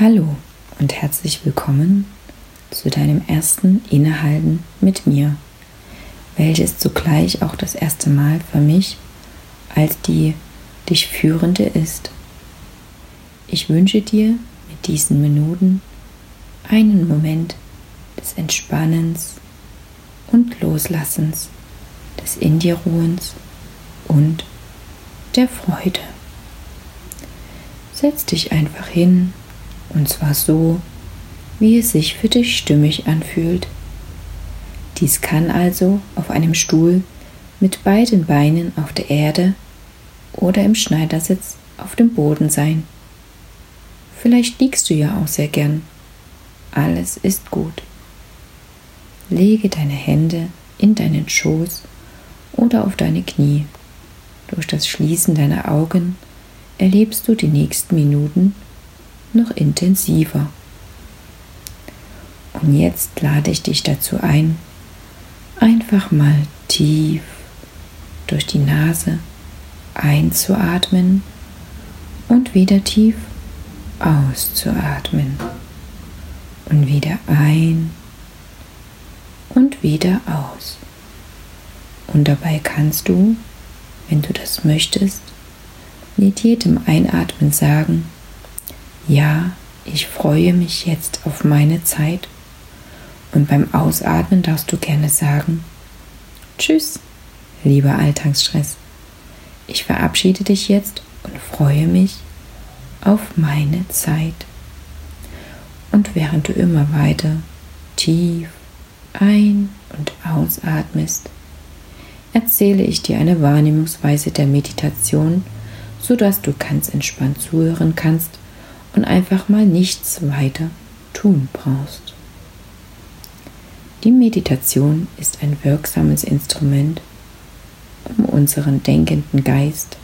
Hallo und herzlich willkommen zu deinem ersten Innehalten mit mir, welches zugleich auch das erste Mal für mich als die dich führende ist. Ich wünsche dir mit diesen Minuten einen Moment des Entspannens und Loslassens, des In dir und der Freude. Setz dich einfach hin und zwar so, wie es sich für dich stimmig anfühlt. Dies kann also auf einem Stuhl mit beiden Beinen auf der Erde oder im Schneidersitz auf dem Boden sein. Vielleicht liegst du ja auch sehr gern. Alles ist gut. Lege deine Hände in deinen Schoß oder auf deine Knie. Durch das Schließen deiner Augen erlebst du die nächsten Minuten noch intensiver. Und jetzt lade ich dich dazu ein, einfach mal tief durch die Nase einzuatmen und wieder tief auszuatmen. Und wieder ein und wieder aus. Und dabei kannst du, wenn du das möchtest, mit jedem Einatmen sagen, ja, ich freue mich jetzt auf meine Zeit. Und beim Ausatmen darfst du gerne sagen, Tschüss, lieber Alltagsstress. Ich verabschiede dich jetzt und freue mich auf meine Zeit. Und während du immer weiter tief ein- und ausatmest, erzähle ich dir eine Wahrnehmungsweise der Meditation, sodass du ganz entspannt zuhören kannst einfach mal nichts weiter tun brauchst. Die Meditation ist ein wirksames Instrument, um unseren denkenden Geist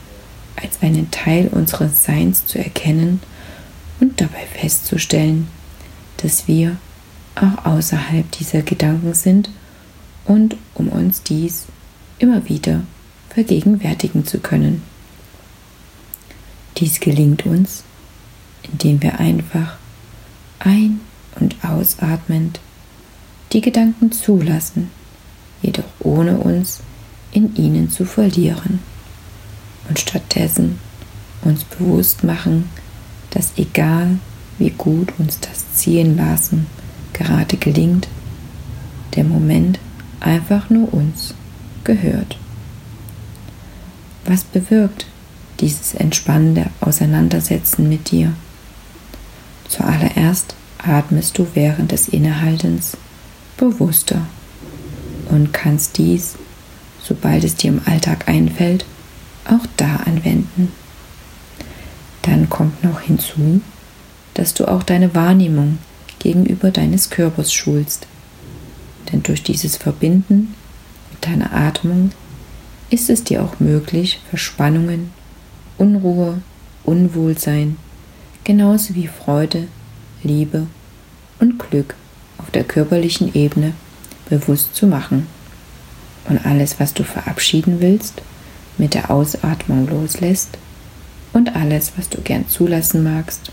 als einen Teil unseres Seins zu erkennen und dabei festzustellen, dass wir auch außerhalb dieser Gedanken sind und um uns dies immer wieder vergegenwärtigen zu können. Dies gelingt uns, indem wir einfach ein- und ausatmend die Gedanken zulassen, jedoch ohne uns in ihnen zu verlieren und stattdessen uns bewusst machen, dass egal wie gut uns das Ziehen lassen gerade gelingt, der Moment einfach nur uns gehört. Was bewirkt dieses entspannende Auseinandersetzen mit dir? Zuallererst atmest du während des Innehaltens bewusster und kannst dies, sobald es dir im Alltag einfällt, auch da anwenden. Dann kommt noch hinzu, dass du auch deine Wahrnehmung gegenüber deines Körpers schulst. Denn durch dieses Verbinden mit deiner Atmung ist es dir auch möglich, Verspannungen, Unruhe, Unwohlsein, genauso wie Freude, Liebe und Glück auf der körperlichen Ebene bewusst zu machen. Und alles, was du verabschieden willst, mit der Ausatmung loslässt und alles, was du gern zulassen magst,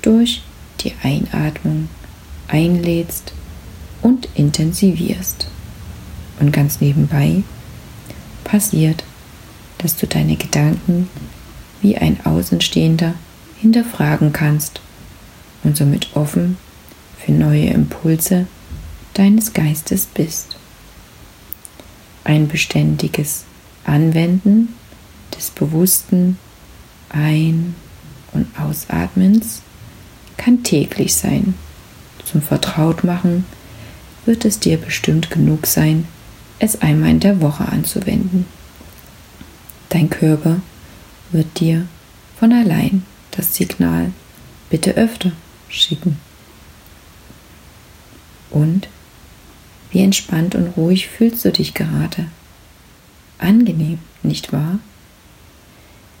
durch die Einatmung einlädst und intensivierst. Und ganz nebenbei passiert, dass du deine Gedanken wie ein Außenstehender hinterfragen kannst und somit offen für neue Impulse deines Geistes bist. Ein beständiges Anwenden des bewussten Ein- und Ausatmens kann täglich sein. Zum Vertrautmachen wird es dir bestimmt genug sein, es einmal in der Woche anzuwenden. Dein Körper wird dir von allein das Signal bitte öfter schicken. Und wie entspannt und ruhig fühlst du dich gerade? Angenehm, nicht wahr?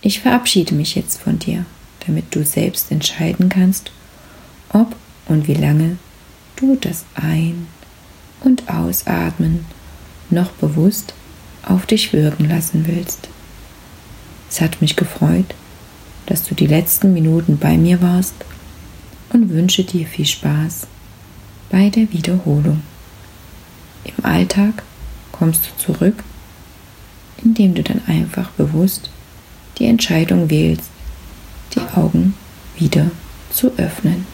Ich verabschiede mich jetzt von dir, damit du selbst entscheiden kannst, ob und wie lange du das Ein- und Ausatmen noch bewusst auf dich wirken lassen willst. Es hat mich gefreut, dass du die letzten Minuten bei mir warst und wünsche dir viel Spaß bei der Wiederholung. Im Alltag kommst du zurück, indem du dann einfach bewusst die Entscheidung wählst, die Augen wieder zu öffnen.